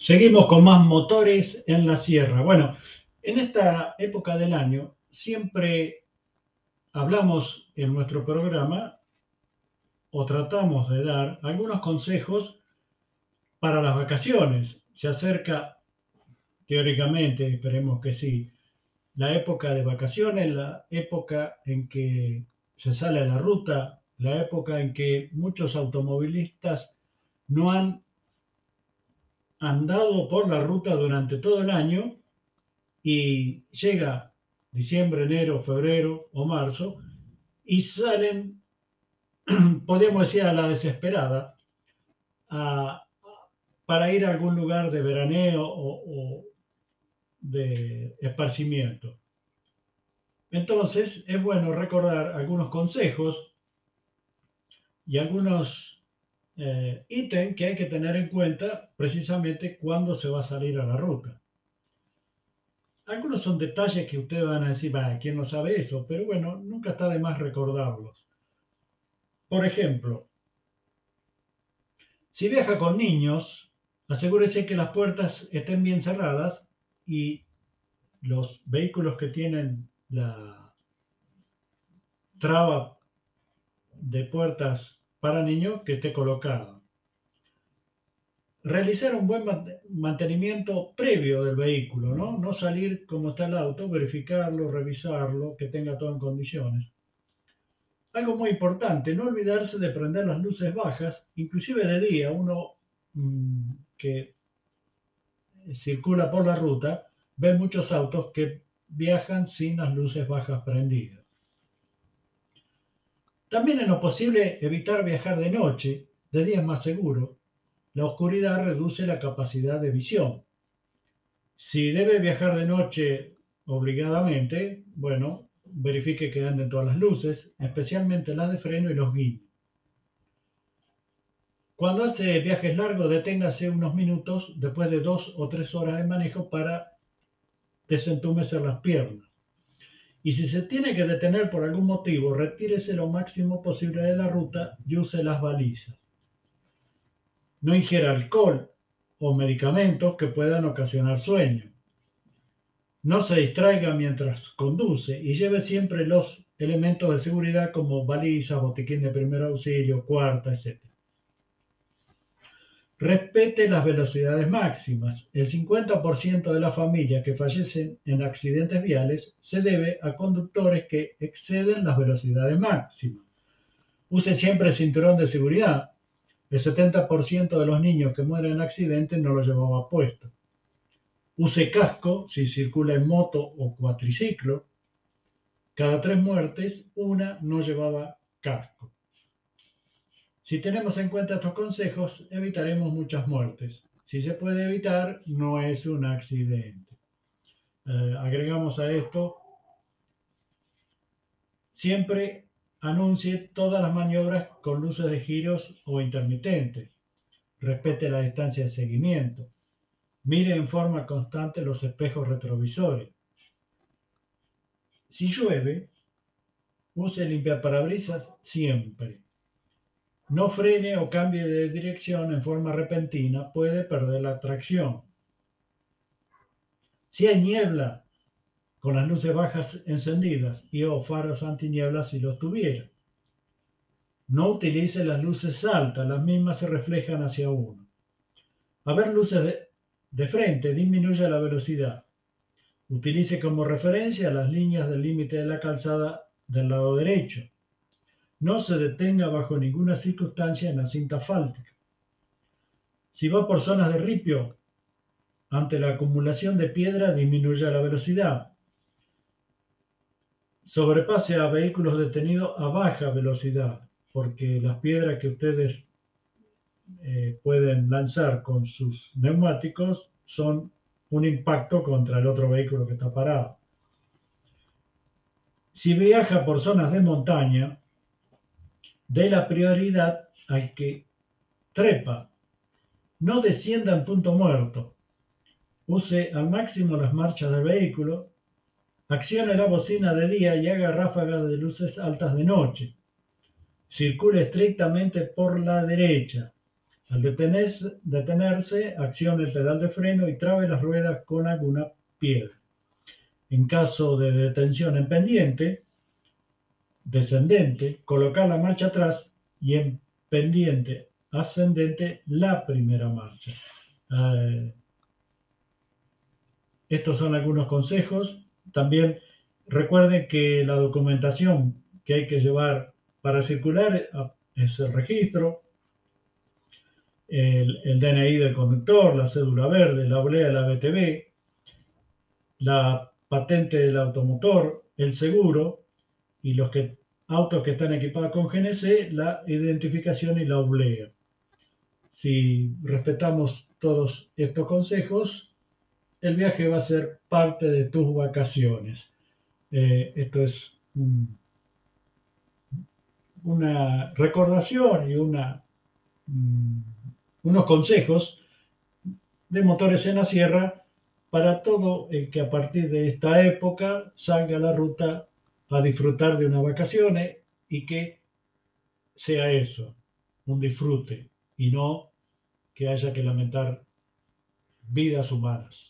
Seguimos con más motores en la sierra. Bueno, en esta época del año siempre hablamos en nuestro programa o tratamos de dar algunos consejos para las vacaciones. Se acerca, teóricamente, esperemos que sí, la época de vacaciones, la época en que se sale a la ruta, la época en que muchos automovilistas no han andado por la ruta durante todo el año y llega diciembre, enero, febrero o marzo y salen, podríamos decir, a la desesperada para ir a algún lugar de veraneo o de esparcimiento. Entonces, es bueno recordar algunos consejos y algunos eh, ítem que hay que tener en cuenta precisamente cuando se va a salir a la ruta. Algunos son detalles que ustedes van a decir, va, ¿quién no sabe eso? Pero bueno, nunca está de más recordarlos. Por ejemplo, si viaja con niños, asegúrese que las puertas estén bien cerradas y los vehículos que tienen la traba de puertas para niños que esté colocado. Realizar un buen mantenimiento previo del vehículo, ¿no? No salir como está el auto, verificarlo, revisarlo, que tenga todo en condiciones. Algo muy importante, no olvidarse de prender las luces bajas, inclusive de día, uno mmm, que circula por la ruta, ve muchos autos que viajan sin las luces bajas prendidas. También en lo posible evitar viajar de noche, de día es más seguro. La oscuridad reduce la capacidad de visión. Si debe viajar de noche obligadamente, bueno, verifique que anden todas las luces, especialmente las de freno y los guías. Cuando hace viajes largos, deténgase unos minutos después de dos o tres horas de manejo para desentumecer las piernas. Y si se tiene que detener por algún motivo, retírese lo máximo posible de la ruta y use las balizas. No ingiera alcohol o medicamentos que puedan ocasionar sueño. No se distraiga mientras conduce y lleve siempre los elementos de seguridad como balizas, botiquín de primer auxilio, cuarta, etc. Respete las velocidades máximas. El 50% de las familias que fallecen en accidentes viales se debe a conductores que exceden las velocidades máximas. Use siempre el cinturón de seguridad. El 70% de los niños que mueren en accidentes no lo llevaba puesto. Use casco si circula en moto o cuatriciclo. Cada tres muertes, una no llevaba casco. Si tenemos en cuenta estos consejos, evitaremos muchas muertes. Si se puede evitar, no es un accidente. Eh, agregamos a esto, siempre anuncie todas las maniobras con luces de giros o intermitentes. Respete la distancia de seguimiento. Mire en forma constante los espejos retrovisores. Si llueve, use limpiaparabrisas siempre no frene o cambie de dirección en forma repentina, puede perder la tracción. Si hay niebla, con las luces bajas encendidas y o faros antiniebla si los tuviera. No utilice las luces altas, las mismas se reflejan hacia uno. A ver luces de, de frente, disminuye la velocidad. Utilice como referencia las líneas del límite de la calzada del lado derecho. No se detenga bajo ninguna circunstancia en la cinta asfáltica. Si va por zonas de ripio, ante la acumulación de piedra disminuya la velocidad. Sobrepase a vehículos detenidos a baja velocidad, porque las piedras que ustedes eh, pueden lanzar con sus neumáticos son un impacto contra el otro vehículo que está parado. Si viaja por zonas de montaña, dé la prioridad al que trepa. No descienda en punto muerto. Use al máximo las marchas del vehículo. Accione la bocina de día y haga ráfagas de luces altas de noche. Circule estrictamente por la derecha. Al detenerse, detenerse, accione el pedal de freno y trabe las ruedas con alguna piedra. En caso de detención en pendiente, descendente, colocar la marcha atrás y en pendiente ascendente la primera marcha. Eh, estos son algunos consejos. También recuerden que la documentación que hay que llevar para circular es el registro, el, DNI del conductor, la cédula verde, la oblea de la BTV, la patente del automotor, el seguro y los que, autos que están equipados con GNC, la identificación y la oblea. Si respetamos todos estos consejos, el viaje va a ser parte de tus vacaciones. Eh, esto es una recordación y mm, unos consejos de motores en la sierra para todo el que a partir de esta época salga a la ruta a disfrutar de unas vacaciones y que sea eso, un disfrute y no que haya que lamentar vidas humanas.